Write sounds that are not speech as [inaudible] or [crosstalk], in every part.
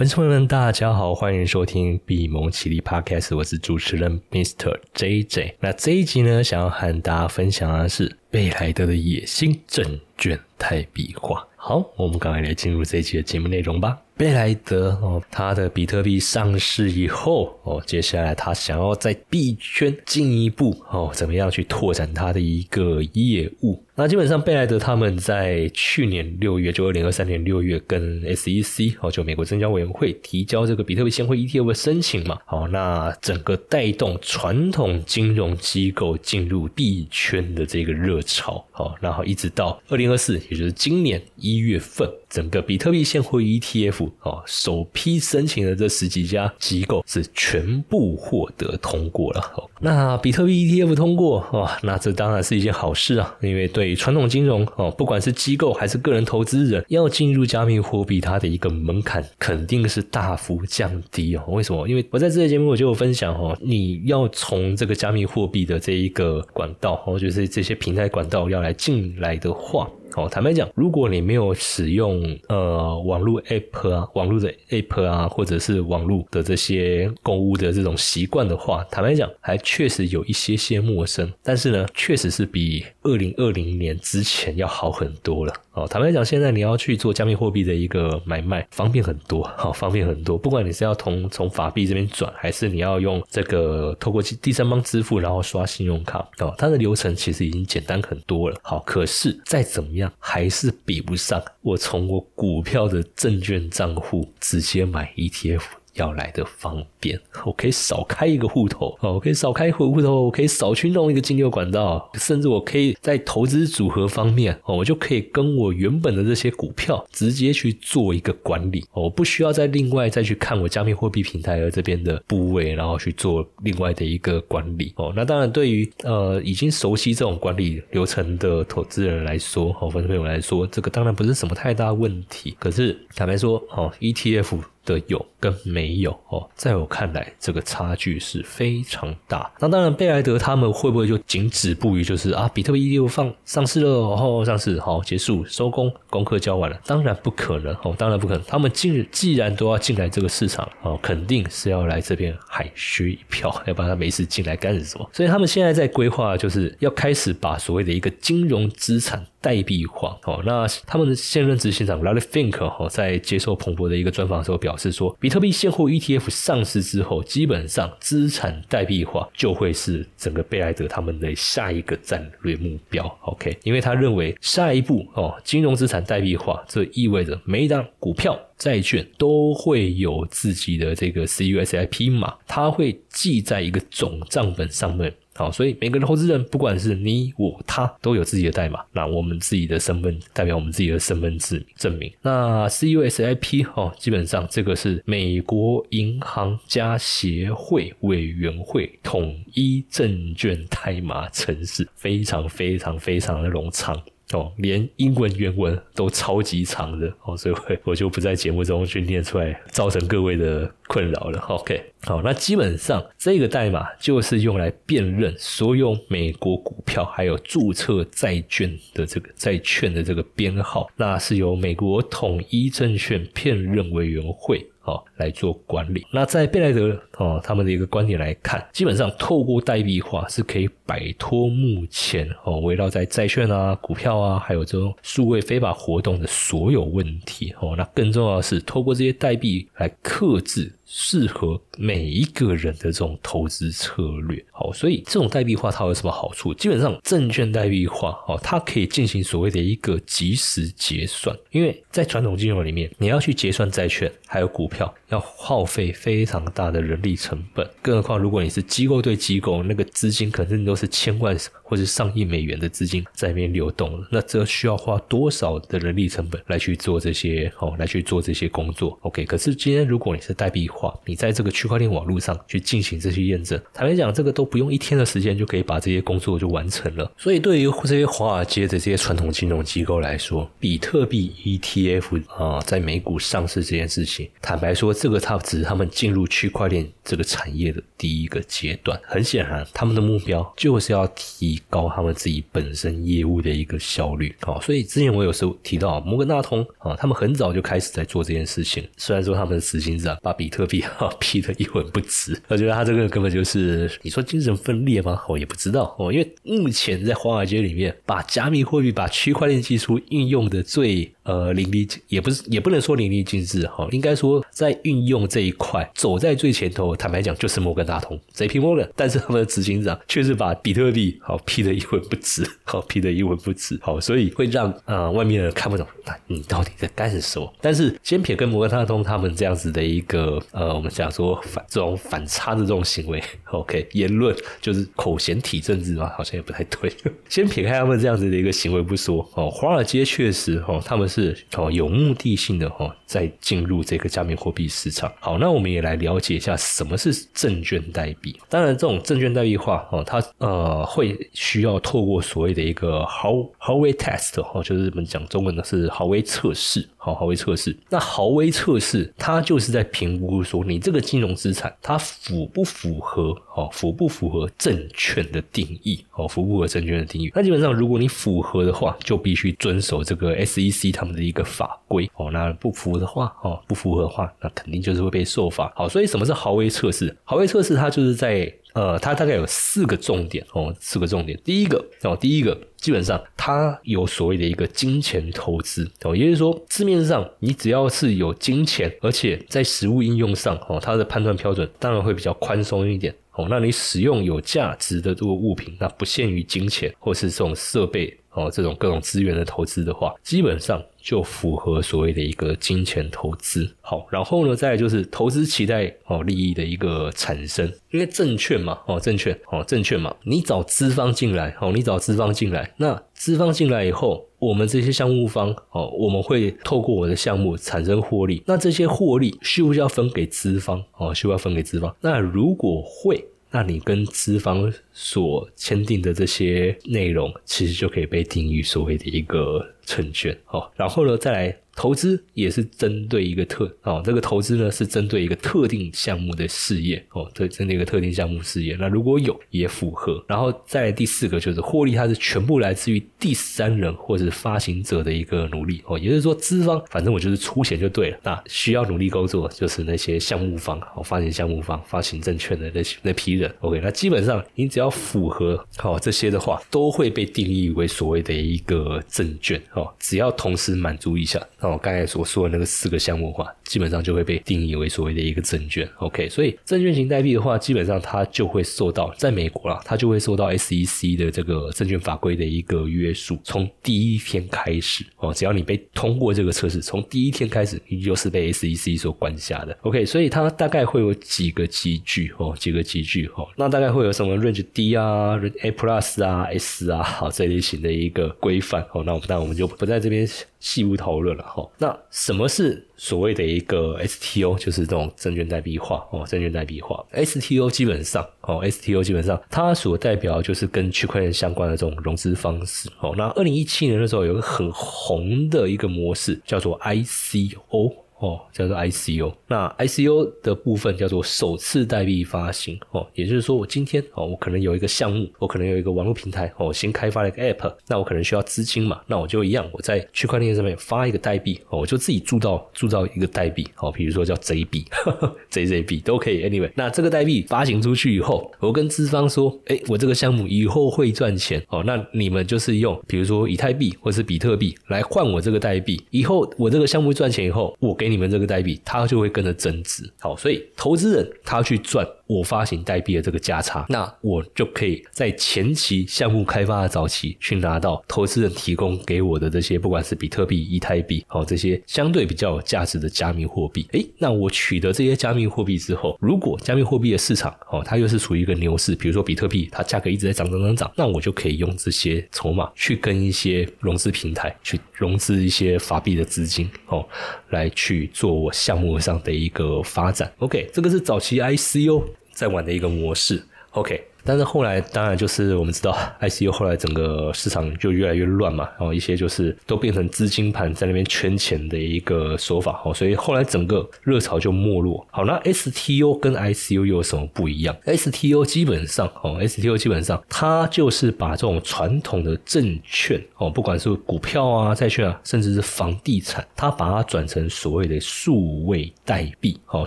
粉丝朋友们，大家好，欢迎收听闭蒙奇力 Podcast，我是主持人 Mr. JJ。那这一集呢，想要和大家分享的是贝莱德的野心证券泰币化。好，我们赶快来进入这一期的节目内容吧。贝莱德哦，他的比特币上市以后哦，接下来他想要在币圈进一步哦，怎么样去拓展他的一个业务？那基本上贝莱德他们在去年六月，就二零二三年六月，跟 SEC 哦，就美国证交委员会提交这个比特币现货 ETF 的申请嘛。好，那整个带动传统金融机构进入币圈的这个热潮，好，然后一直到二零二四，也就是今年一月份，整个比特币现货 ETF。哦，首批申请的这十几家机构是全部获得通过了。那比特币 ETF 通过，哇，那这当然是一件好事啊！因为对传统金融哦，不管是机构还是个人投资人，要进入加密货币，它的一个门槛肯定是大幅降低哦。为什么？因为我在这个节目我就有分享哦，你要从这个加密货币的这一个管道，哦，就是这些平台管道要来进来的话。哦，坦白讲，如果你没有使用呃网络 app 啊，网络的 app 啊，或者是网络的这些购物的这种习惯的话，坦白讲，还确实有一些些陌生。但是呢，确实是比二零二零年之前要好很多了。哦，坦白讲，现在你要去做加密货币的一个买卖，方便很多，好，方便很多。不管你是要从从法币这边转，还是你要用这个透过第三方支付，然后刷信用卡，哦，它的流程其实已经简单很多了。好，可是再怎么样，还是比不上我从我股票的证券账户直接买 ETF。要来的方便，我可以少开一个户头哦，我可以少开一户头，我可以少去弄一个金流管道，甚至我可以在投资组合方面哦，我就可以跟我原本的这些股票直接去做一个管理哦，我不需要再另外再去看我加密货币平台的这边的部位，然后去做另外的一个管理哦。那当然，对于呃已经熟悉这种管理流程的投资人来说，哦，粉丝朋友来说，这个当然不是什么太大问题。可是坦白说，哦，ETF。的有跟没有哦，在我看来，这个差距是非常大。那当然，贝莱德他们会不会就仅止步于就是啊，比特币又放上市了，然后上市好结束收工，功课交完了？当然不可能哦，当然不可能。他们进既然都要进来这个市场哦，肯定是要来这边海削一票，[laughs] 要不然他没事进来干什么？所以他们现在在规划，就是要开始把所谓的一个金融资产。代币化哦，那他们的现任执行长 Larry Fink 哦，在接受彭博的一个专访的时候表示说，比特币现货 ETF 上市之后，基本上资产代币化就会是整个贝莱德他们的下一个战略目标。OK，因为他认为下一步哦，金融资产代币化，这意味着每一张股票、债券都会有自己的这个 CUSIP 码，它会记在一个总账本上面。好，所以每个投资人，不管是你我他，都有自己的代码。那我们自己的身份代表我们自己的身份证证明。那 CUSIP 哦，基本上这个是美国银行家协会委员会统一证券代码城市，非常非常非常的冗长。哦，连英文原文都超级长的哦，所以我就不在节目中去念出来，造成各位的困扰了。OK，好，那基本上这个代码就是用来辨认所有美国股票还有注册债券的这个债券的这个编号，那是由美国统一证券辨认委员会。哦，来做管理。那在贝莱德哦，他们的一个观点来看，基本上透过代币化是可以摆脱目前哦围绕在债券啊、股票啊，还有这种数位非法活动的所有问题哦。那更重要的是，透过这些代币来克制。适合每一个人的这种投资策略，好，所以这种代币化它有什么好处？基本上证券代币化，哦，它可以进行所谓的一个即时结算，因为在传统金融里面，你要去结算债券还有股票，要耗费非常大的人力成本，更何况如果你是机构对机构，那个资金肯定都是千万或者上亿美元的资金在那边流动，那这需要花多少的人力成本来去做这些，哦，来去做这些工作？OK，可是今天如果你是代币化，你在这个区块链网络上去进行这些验证，坦白讲，这个都不用一天的时间就可以把这些工作就完成了。所以，对于这些华尔街的这些传统金融机构来说，比特币 ETF 啊，在美股上市这件事情，坦白说，这个它只是他们进入区块链这个产业的第一个阶段。很显然，他们的目标就是要提高他们自己本身业务的一个效率。好，所以之前我有时候提到摩根大通啊，他们很早就开始在做这件事情。虽然说他们的执行长把比特币 [laughs] 啊批得一文不值，我觉得他这个根本就是你说精神分裂吗？我也不知道哦，因为目前在华尔街里面，把加密货币、把区块链技术应用的最。呃，淋漓尽也不是，也不能说淋漓尽致哈，应该说在运用这一块走在最前头。坦白讲，就是摩根大通 J.P. Morgan，[laughs] 但是他们的执行长却是把比特币好批的一文不值，好 [laughs] 批的一文不值，好，所以会让呃外面人看不懂，那你到底在干什么？但是先撇跟摩根大通他们这样子的一个呃，我们讲说反这种反差的这种行为，[laughs] OK，言论就是口嫌体正直嘛，好像也不太对。先撇开他们这样子的一个行为不说，哦，华尔街确实哦，他们是。是哦，有目的性的哈，在进入这个加密货币市场。好，那我们也来了解一下什么是证券代币。当然，这种证券代币化哦，它呃会需要透过所谓的一个毫毫微 test 哦，就是我们讲中文的是豪威测试。好，豪威测试。那豪威测试，它就是在评估说你这个金融资产它符不符合哦，符不符合证券的定义哦，符不符合证券的定义。那基本上，如果你符合的话，就必须遵守这个 SEC 他们的一个法规哦。那不符合的话哦，不符合的话，那肯定就是会被受罚。好，所以什么是豪威测试？豪威测试它就是在。呃，它大概有四个重点哦，四个重点。第一个哦，第一个基本上它有所谓的一个金钱投资哦，也就是说字面上你只要是有金钱，而且在实物应用上哦，它的判断标准当然会比较宽松一点哦。那你使用有价值的这个物品，那不限于金钱或是这种设备。哦，这种各种资源的投资的话，基本上就符合所谓的一个金钱投资。好，然后呢，再就是投资期待哦利益的一个产生，因为证券嘛，哦证券，哦证券嘛，你找资方进来，哦你找资方进来，那资方进来以后，我们这些项目方，哦我们会透过我的项目产生获利，那这些获利需不需要分给资方？哦需要分给资方？那如果会。那你跟资方所签订的这些内容，其实就可以被定义所谓的一个证券，哦，然后呢，再来。投资也是针对一个特哦，这个投资呢是针对一个特定项目的事业哦，对，针对一个特定项目事业。那如果有也符合，然后再第四个就是获利，它是全部来自于第三人或者发行者的一个努力哦，也就是说资方反正我就是出钱就对了。那需要努力工作就是那些项目方哦，发行项目方发行证券的那些那批人。OK，那基本上你只要符合好这些的话，都会被定义为所谓的一个证券哦，只要同时满足一下。那我刚才所说的那个四个项目的话，基本上就会被定义为所谓的一个证券。OK，所以证券型代币的话，基本上它就会受到在美国啦，它就会受到 SEC 的这个证券法规的一个约束。从第一天开始哦，只要你被通过这个测试，从第一天开始，你就是被 SEC 所管辖的。OK，所以它大概会有几个集聚哦，几个集聚哦，那大概会有什么 Range D 啊、A Plus 啊、S 啊，好这类型的一个规范哦。那我们那我们就不在这边。细无讨论了哈。那什么是所谓的一个 STO？就是这种证券代币化哦，证券代币化。STO 基本上哦，STO 基本上它所代表就是跟区块链相关的这种融资方式哦。那二零一七年的时候有个很红的一个模式叫做 ICO。哦，叫做 ICO，那 ICO 的部分叫做首次代币发行哦，也就是说我今天哦，我可能有一个项目，我可能有一个网络平台哦，我新开发了一个 App，那我可能需要资金嘛，那我就一样，我在区块链上面发一个代币哦，我就自己铸造铸造一个代币哦，比如说叫 JB、[laughs] JZB 都可以。Anyway，那这个代币发行出去以后，我跟资方说，哎，我这个项目以后会赚钱哦，那你们就是用比如说以太币或者是比特币来换我这个代币，以后我这个项目赚钱以后，我给。你们这个代币，它就会跟着增值。好，所以投资人他去赚。我发行代币的这个价差，那我就可以在前期项目开发的早期去拿到投资人提供给我的这些，不管是比特币、以太币，好这些相对比较有价值的加密货币。诶，那我取得这些加密货币之后，如果加密货币的市场哦，它又是处于一个牛市，比如说比特币它价格一直在涨涨涨涨，那我就可以用这些筹码去跟一些融资平台去融资一些法币的资金哦，来去做我项目上的一个发展。OK，这个是早期 ICU。在玩的一个模式，OK，但是后来当然就是我们知道 [laughs] ICU 后来整个市场就越来越乱嘛，然后一些就是都变成资金盘在那边圈钱的一个手法，哦，所以后来整个热潮就没落。好，那 STO 跟 ICU 又有什么不一样？STO 基本上哦，STO 基本上它就是把这种传统的证券哦，不管是股票啊、债券啊，甚至是房地产，它把它转成所谓的数位代币，哦，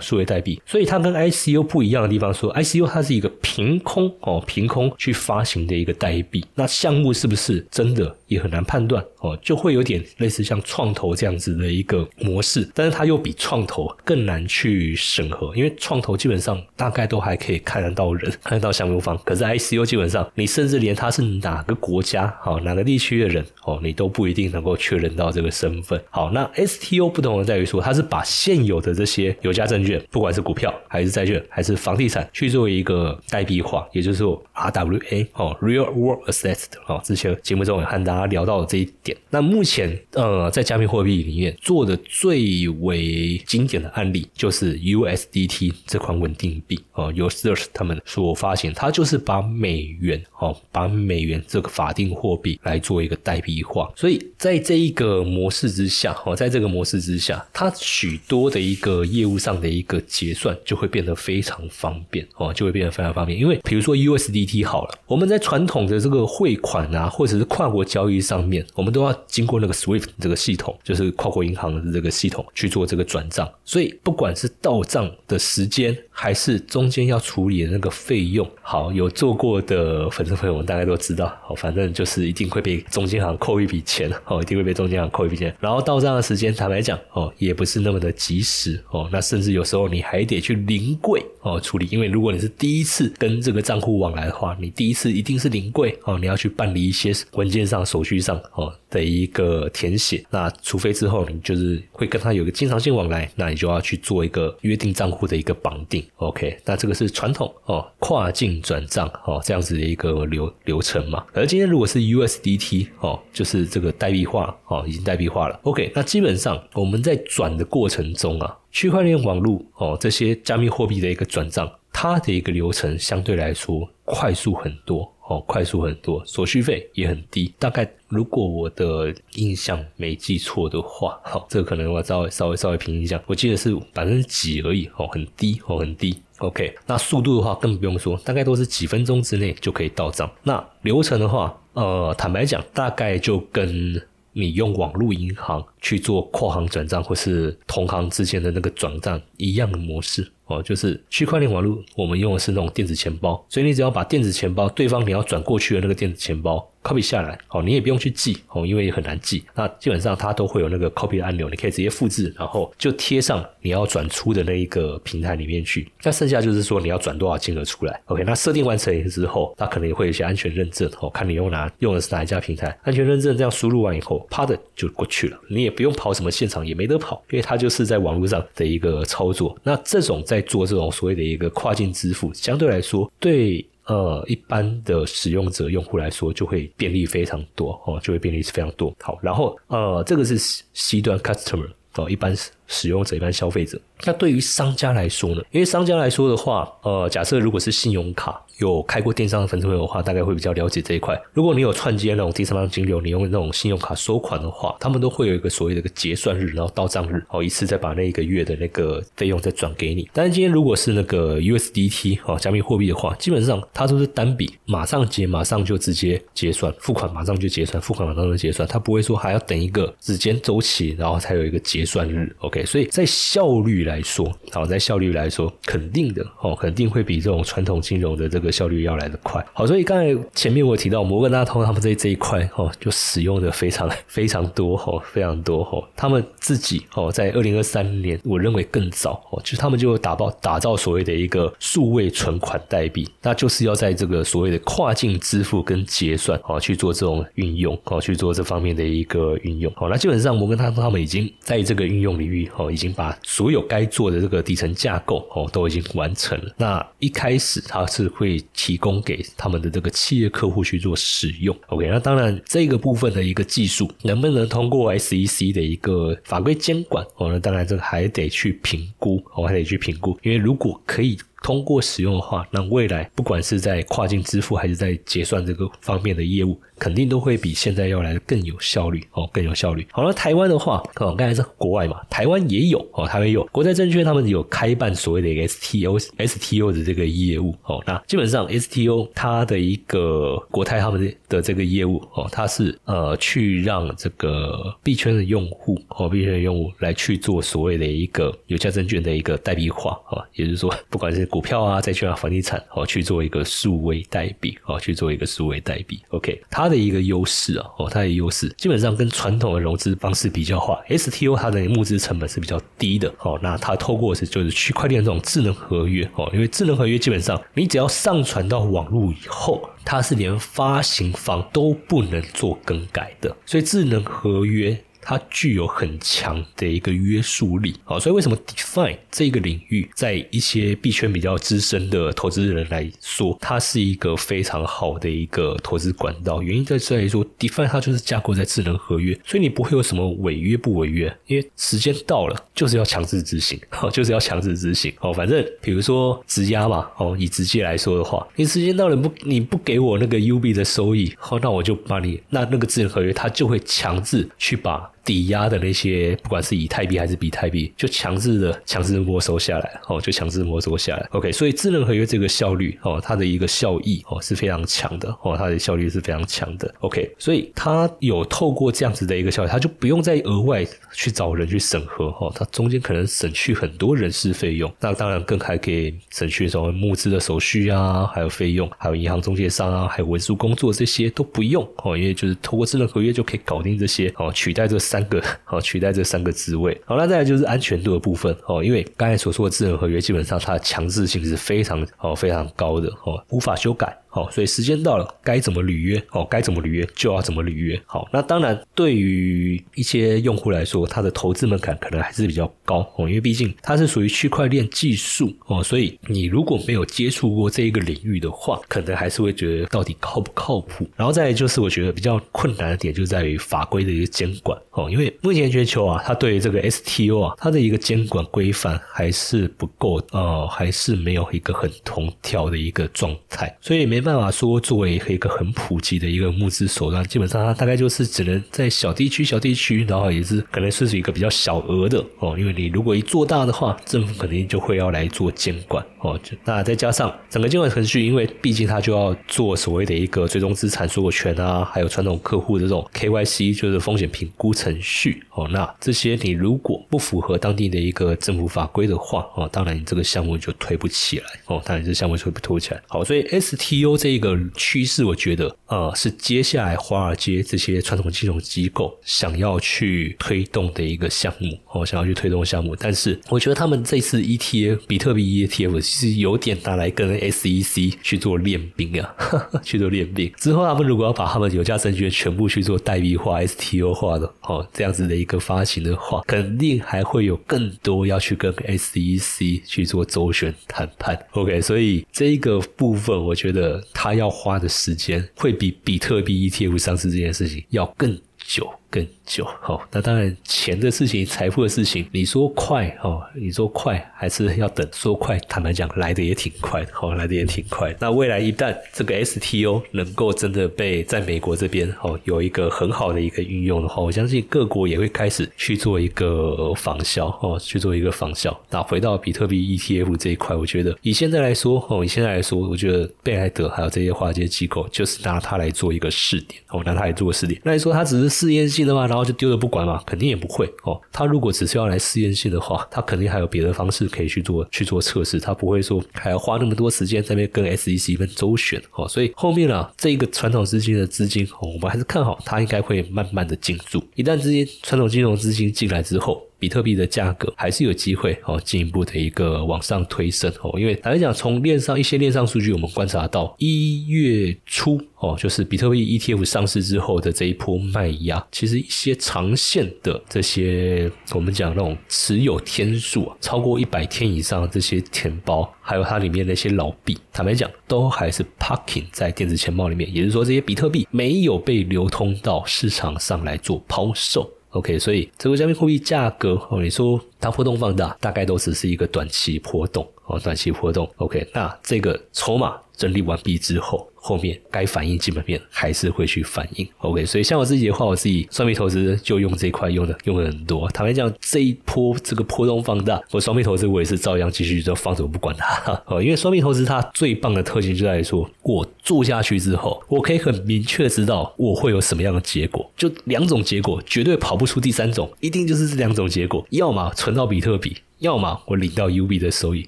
数位代币。所以它跟 ICU 不一样的地方，说 ICU 它是一个凭空哦，凭空去发行的一个代币。那项目是不是真的也很难判断哦，就会有点类似像创投这样子的一个模式，但是它又比创投更难去审核，因为创投基本上大概都还可以看得到人，看得到项目方，可是 ICU 基本上你甚至连他是哪个国家、好哪个地区的人哦，你都不一定能够确认到这个身份。好，那 STO 不同的在于说，它是把现有的这些有价证券，不管是股票还是债券还是房地产，去做一个代币化，也就是说 RWA 哦，Real World Assets 哦，之前节目中也和大家聊到了这一点。那目前呃，在加密货币里面做的最为经典的案例就是 USDT 这款稳定币哦，由 Search 他们所发行，它就是把美元哦，把美元这个法定货币来做一个代币化。所以在这一个模式之下哦，在这个模式之下，它许多的一个业务上的一个结算就会变得非常方便哦，就会变得非常方便。因为比如说 USDT 好了，我们在传统的这个汇款啊，或者是跨国交交易上面，我们都要经过那个 SWIFT 这个系统，就是跨国银行的这个系统去做这个转账。所以不管是到账的时间，还是中间要处理的那个费用，好，有做过的粉丝朋友们大概都知道，好，反正就是一定会被中间行扣一笔钱，哦，一定会被中间行扣一笔钱。然后到账的时间，坦白讲，哦，也不是那么的及时，哦，那甚至有时候你还得去临柜哦处理，因为如果你是第一次跟这个账户往来的话，你第一次一定是临柜哦，你要去办理一些文件上、手续上哦的一个填写。那除非之后你就是会跟他有个经常性往来，那你就要去做一个约定账户的一个绑定。OK，那这个是传统哦，跨境转账哦这样子的一个流流程嘛。而今天如果是 USDT 哦，就是这个代币化哦，已经代币化了。OK，那基本上我们在转的过程中啊，区块链网络哦这些加密货币的一个转账，它的一个流程相对来说快速很多哦，快速很多，手续费也很低。大概如果我的印象没记错的话，哈，这个可能我稍微稍微稍微评一下，我记得是百分之几而已哦，很低哦，很低。OK，那速度的话更不用说，大概都是几分钟之内就可以到账。那流程的话，呃，坦白讲，大概就跟你用网络银行去做跨行转账或是同行之间的那个转账一样的模式哦，就是区块链网络，我们用的是那种电子钱包，所以你只要把电子钱包对方你要转过去的那个电子钱包 copy 下来，哦，你也不用去记哦，因为也很难记。那基本上它都会有那个 copy 的按钮，你可以直接复制，然后就贴上你要转出的那一个平台里面去。那剩下就是说你要转多少金额出来。OK，那设定完成之后，它可能也会有一些安全认证哦，看你用哪用的是哪一家平台，安全认证这样输入完以后，啪的就过去了，你也不用跑什么现场，也没得跑，因为它就是在网络上的一个操作。那这种在做这种所谓的一个跨境支付，相对来说对。呃，一般的使用者用户来说，就会便利非常多哦，就会便利非常多。好，然后呃，这个是 C 端 customer 哦，一般是使用者、一般消费者。那对于商家来说呢？因为商家来说的话，呃，假设如果是信用卡有开过电商的粉丝朋友的话，大概会比较了解这一块。如果你有串接那种第三方金流，你用那种信用卡收款的话，他们都会有一个所谓的一个结算日，然后到账日，哦，一次再把那一个月的那个费用再转给你。但是今天如果是那个 USDT 哦，加密货币的话，基本上它都是单笔马上结，马上就直接结算，付款马上就结算，付款马上就结算，它不会说还要等一个时间周期，然后才有一个结算日。OK，OK，所以在效率来说，好，在效率来说，肯定的哦，肯定会比这种传统金融的这个效率要来的快。好，所以刚才前面我提到摩根大通他们在这一块哦，就使用的非常非常多哦，非常多哦。他们自己哦，在二零二三年，我认为更早哦，就是他们就打包打造所谓的一个数位存款代币，那就是要在这个所谓的跨境支付跟结算哦去做这种运用哦，去做这方面的一个运用。好，那基本上摩根大通他们已经在这个运用领域哦，已经把所有该做的这个底层架构哦都已经完成了。那一开始它是会提供给他们的这个企业客户去做使用。OK，那当然这个部分的一个技术能不能通过 SEC 的一个法规监管哦，那当然这个还得去评估，哦还得去评估，因为如果可以。通过使用的话，那未来不管是在跨境支付还是在结算这个方面的业务，肯定都会比现在要来的更有效率哦，更有效率。好了，台湾的话，哦，刚才是国外嘛，台湾也有哦，台湾有国泰证券，他们有开办所谓的一个 STO STO 的这个业务哦。那基本上 STO 它的一个国泰他们的的这个业务哦，它是呃去让这个币圈的用户哦，币圈的用户来去做所谓的一个有价证券的一个代币化啊，也就是说，不管是股票啊、债券啊、房地产哦，去做一个数位代币哦，去做一个数位代币。OK，它的一个优势啊，哦，它的优势基本上跟传统的融资方式比较化，STO 它的募资成本是比较低的哦。那它透过是就是区块链这种智能合约哦，因为智能合约基本上你只要上传到网络以后，它是连发行方都不能做更改的，所以智能合约。它具有很强的一个约束力，好，所以为什么 DeFi 这个领域，在一些币圈比较资深的投资人来说，它是一个非常好的一个投资管道？原因在在于说，DeFi 它就是架构在智能合约，所以你不会有什么违约不违约，因为时间到了就是要强制执行，哦，就是要强制执行，[laughs] 哦，反正比如说质押嘛，哦，以直接来说的话，你时间到了不你不给我那个 UB 的收益，好，那我就把你那那个智能合约，它就会强制去把。抵押的那些，不管是以太币还是比特币，就强制的强制的没收下来，哦，就强制没收下来。OK，所以智能合约这个效率，哦，它的一个效益，哦，是非常强的，哦，它的效率是非常强的。OK，所以它有透过这样子的一个效率，它就不用再额外去找人去审核，哦，它中间可能省去很多人事费用，那当然更还可以省去什么募资的手续啊，还有费用，还有银行中介商啊，还有文书工作这些都不用，哦，因为就是透过智能合约就可以搞定这些，哦，取代这。三个 [laughs] 哦取代这三个职位，好，那再来就是安全度的部分哦，因为刚才所说的智能合约基本上它的强制性是非常哦非常高的哦，无法修改。好，所以时间到了，该怎么履约？哦，该怎么履约就要怎么履约。好，那当然，对于一些用户来说，他的投资门槛可能还是比较高哦，因为毕竟它是属于区块链技术哦，所以你如果没有接触过这一个领域的话，可能还是会觉得到底靠不靠谱。然后再就是，我觉得比较困难的点就在于法规的一个监管哦，因为目前全球啊，它对于这个 STO 啊，它的一个监管规范还是不够，呃，还是没有一个很同调的一个状态，所以没。办法说，作为一个很普及的一个募资手段，基本上它大概就是只能在小地区、小地区，然后也是可能是一个比较小额的哦。因为你如果一做大的话，政府肯定就会要来做监管哦。那再加上整个监管程序，因为毕竟它就要做所谓的一个追踪资产所有权啊，还有传统客户的这种 KYC，就是风险评估程序哦。那这些你如果不符合当地的一个政府法规的话哦，当然你这个项目就推不起来哦。当然这项目就会不推起来。好，所以 STO。这一个趋势，我觉得呃是接下来华尔街这些传统金融机构想要去推动的一个项目哦，想要去推动项目。但是我觉得他们这次 ETF 比特币 ETF 其实有点拿来跟 SEC 去做练兵啊，[laughs] 去做练兵。之后他们如果要把他们有价证券全部去做代币化、STO 化的哦，这样子的一个发行的话，肯定还会有更多要去跟 SEC 去做周旋谈判。OK，所以这一个部分我觉得。他要花的时间会比比特币 ETF 上市这件事情要更久。更久好，那当然钱的事情、财富的事情，你说快哦，你说快还是要等？说快，坦白讲，来的也挺快的，好，来的也挺快。那未来一旦这个 STO 能够真的被在美国这边哦有一个很好的一个运用的话，我相信各国也会开始去做一个仿效哦，去做一个仿效。那回到比特币 ETF 这一块，我觉得以现在来说哦，以现在来说，我觉得贝莱德还有这些华尔街机构就是拿它来做一个试点哦，拿它来做试点。那你说它只是试验性？的嘛，然后就丢了不管嘛，肯定也不会哦。他如果只是要来试验性的话，他肯定还有别的方式可以去做去做测试，他不会说还要花那么多时间在那边跟 SEC 们周旋哦。所以后面啊，这一个传统资金的资金，我们还是看好它应该会慢慢的进驻。一旦资金传统金融资金进来之后，比特币的价格还是有机会哦，进一步的一个往上推升哦。因为坦白讲，从链上一些链上数据，我们观察到一月初哦，就是比特币 ETF 上市之后的这一波卖压，其实一些长线的这些我们讲那种持有天数啊，超过一百天以上的这些钱包，还有它里面那些老币，坦白讲，都还是 parking 在电子钱包里面，也就是说，这些比特币没有被流通到市场上来做抛售。OK，所以这个加密货币价格哦，你说它波动放大，大概都只是一个短期波动。哦，短期波动。OK，那这个筹码整理完毕之后。后面该反映基本面还是会去反映，OK，所以像我自己的话，我自己双币投资就用这块用的用的很多。坦白讲，这一波这个波动放大，我双币投资我也是照样继续就放着不管它。[laughs] 哦，因为双币投资它最棒的特性就在于说，我做下去之后，我可以很明确知道我会有什么样的结果，就两种结果，绝对跑不出第三种，一定就是这两种结果，要么存到比特币。要么我领到 UB 的收益，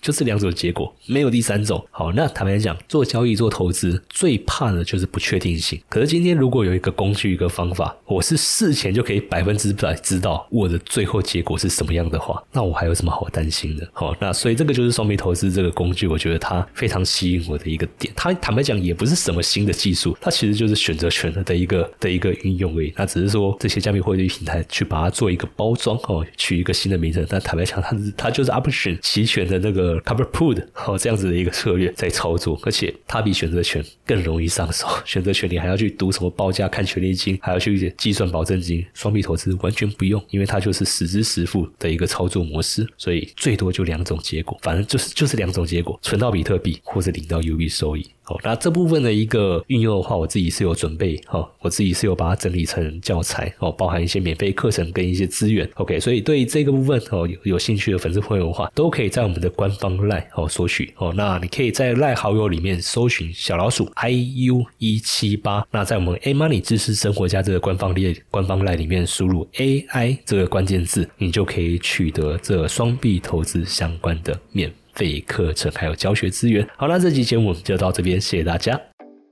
就这两种结果，没有第三种。好，那坦白讲，做交易做投资最怕的就是不确定性。可是今天如果有一个工具一个方法，我是事前就可以百分之百知道我的最后结果是什么样的话，那我还有什么好担心的？好，那所以这个就是双币投资这个工具，我觉得它非常吸引我的一个点。它坦白讲也不是什么新的技术，它其实就是选择权的一个的一个运用而已。那只是说这些加密货币平台去把它做一个包装哦，取一个新的名称。但坦白讲，它是。它就是 option 期权的那个 cover put 哦，这样子的一个策略在操作，而且它比选择权更容易上手。[laughs] 选择权你还要去读什么报价、看权利金，还要去计算保证金。双币投资完全不用，因为它就是实支实付的一个操作模式，所以最多就两种结果，反正就是就是两种结果：存到比特币或者领到 UB 收益。那这部分的一个运用的话，我自己是有准备哈，我自己是有把它整理成教材哦，包含一些免费课程跟一些资源。OK，所以对这个部分哦有兴趣的粉丝朋友的话，都可以在我们的官方赖哦索取哦。那你可以在赖好友里面搜寻小老鼠 iu 一七八，那在我们 A Money 知识生活家这个官方列官方赖里面输入 AI 这个关键字，你就可以取得这双币投资相关的免。费课程还有教学资源。好，了这期节目就到这边，谢谢大家。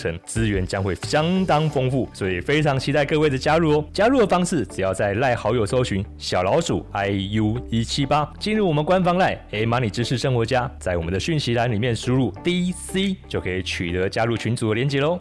程。资源将会相当丰富，所以非常期待各位的加入哦！加入的方式只要在赖好友搜寻小老鼠 iu 一七八，进入我们官方赖 A Money 知识生活家，在我们的讯息栏里面输入 DC 就可以取得加入群组的连接喽。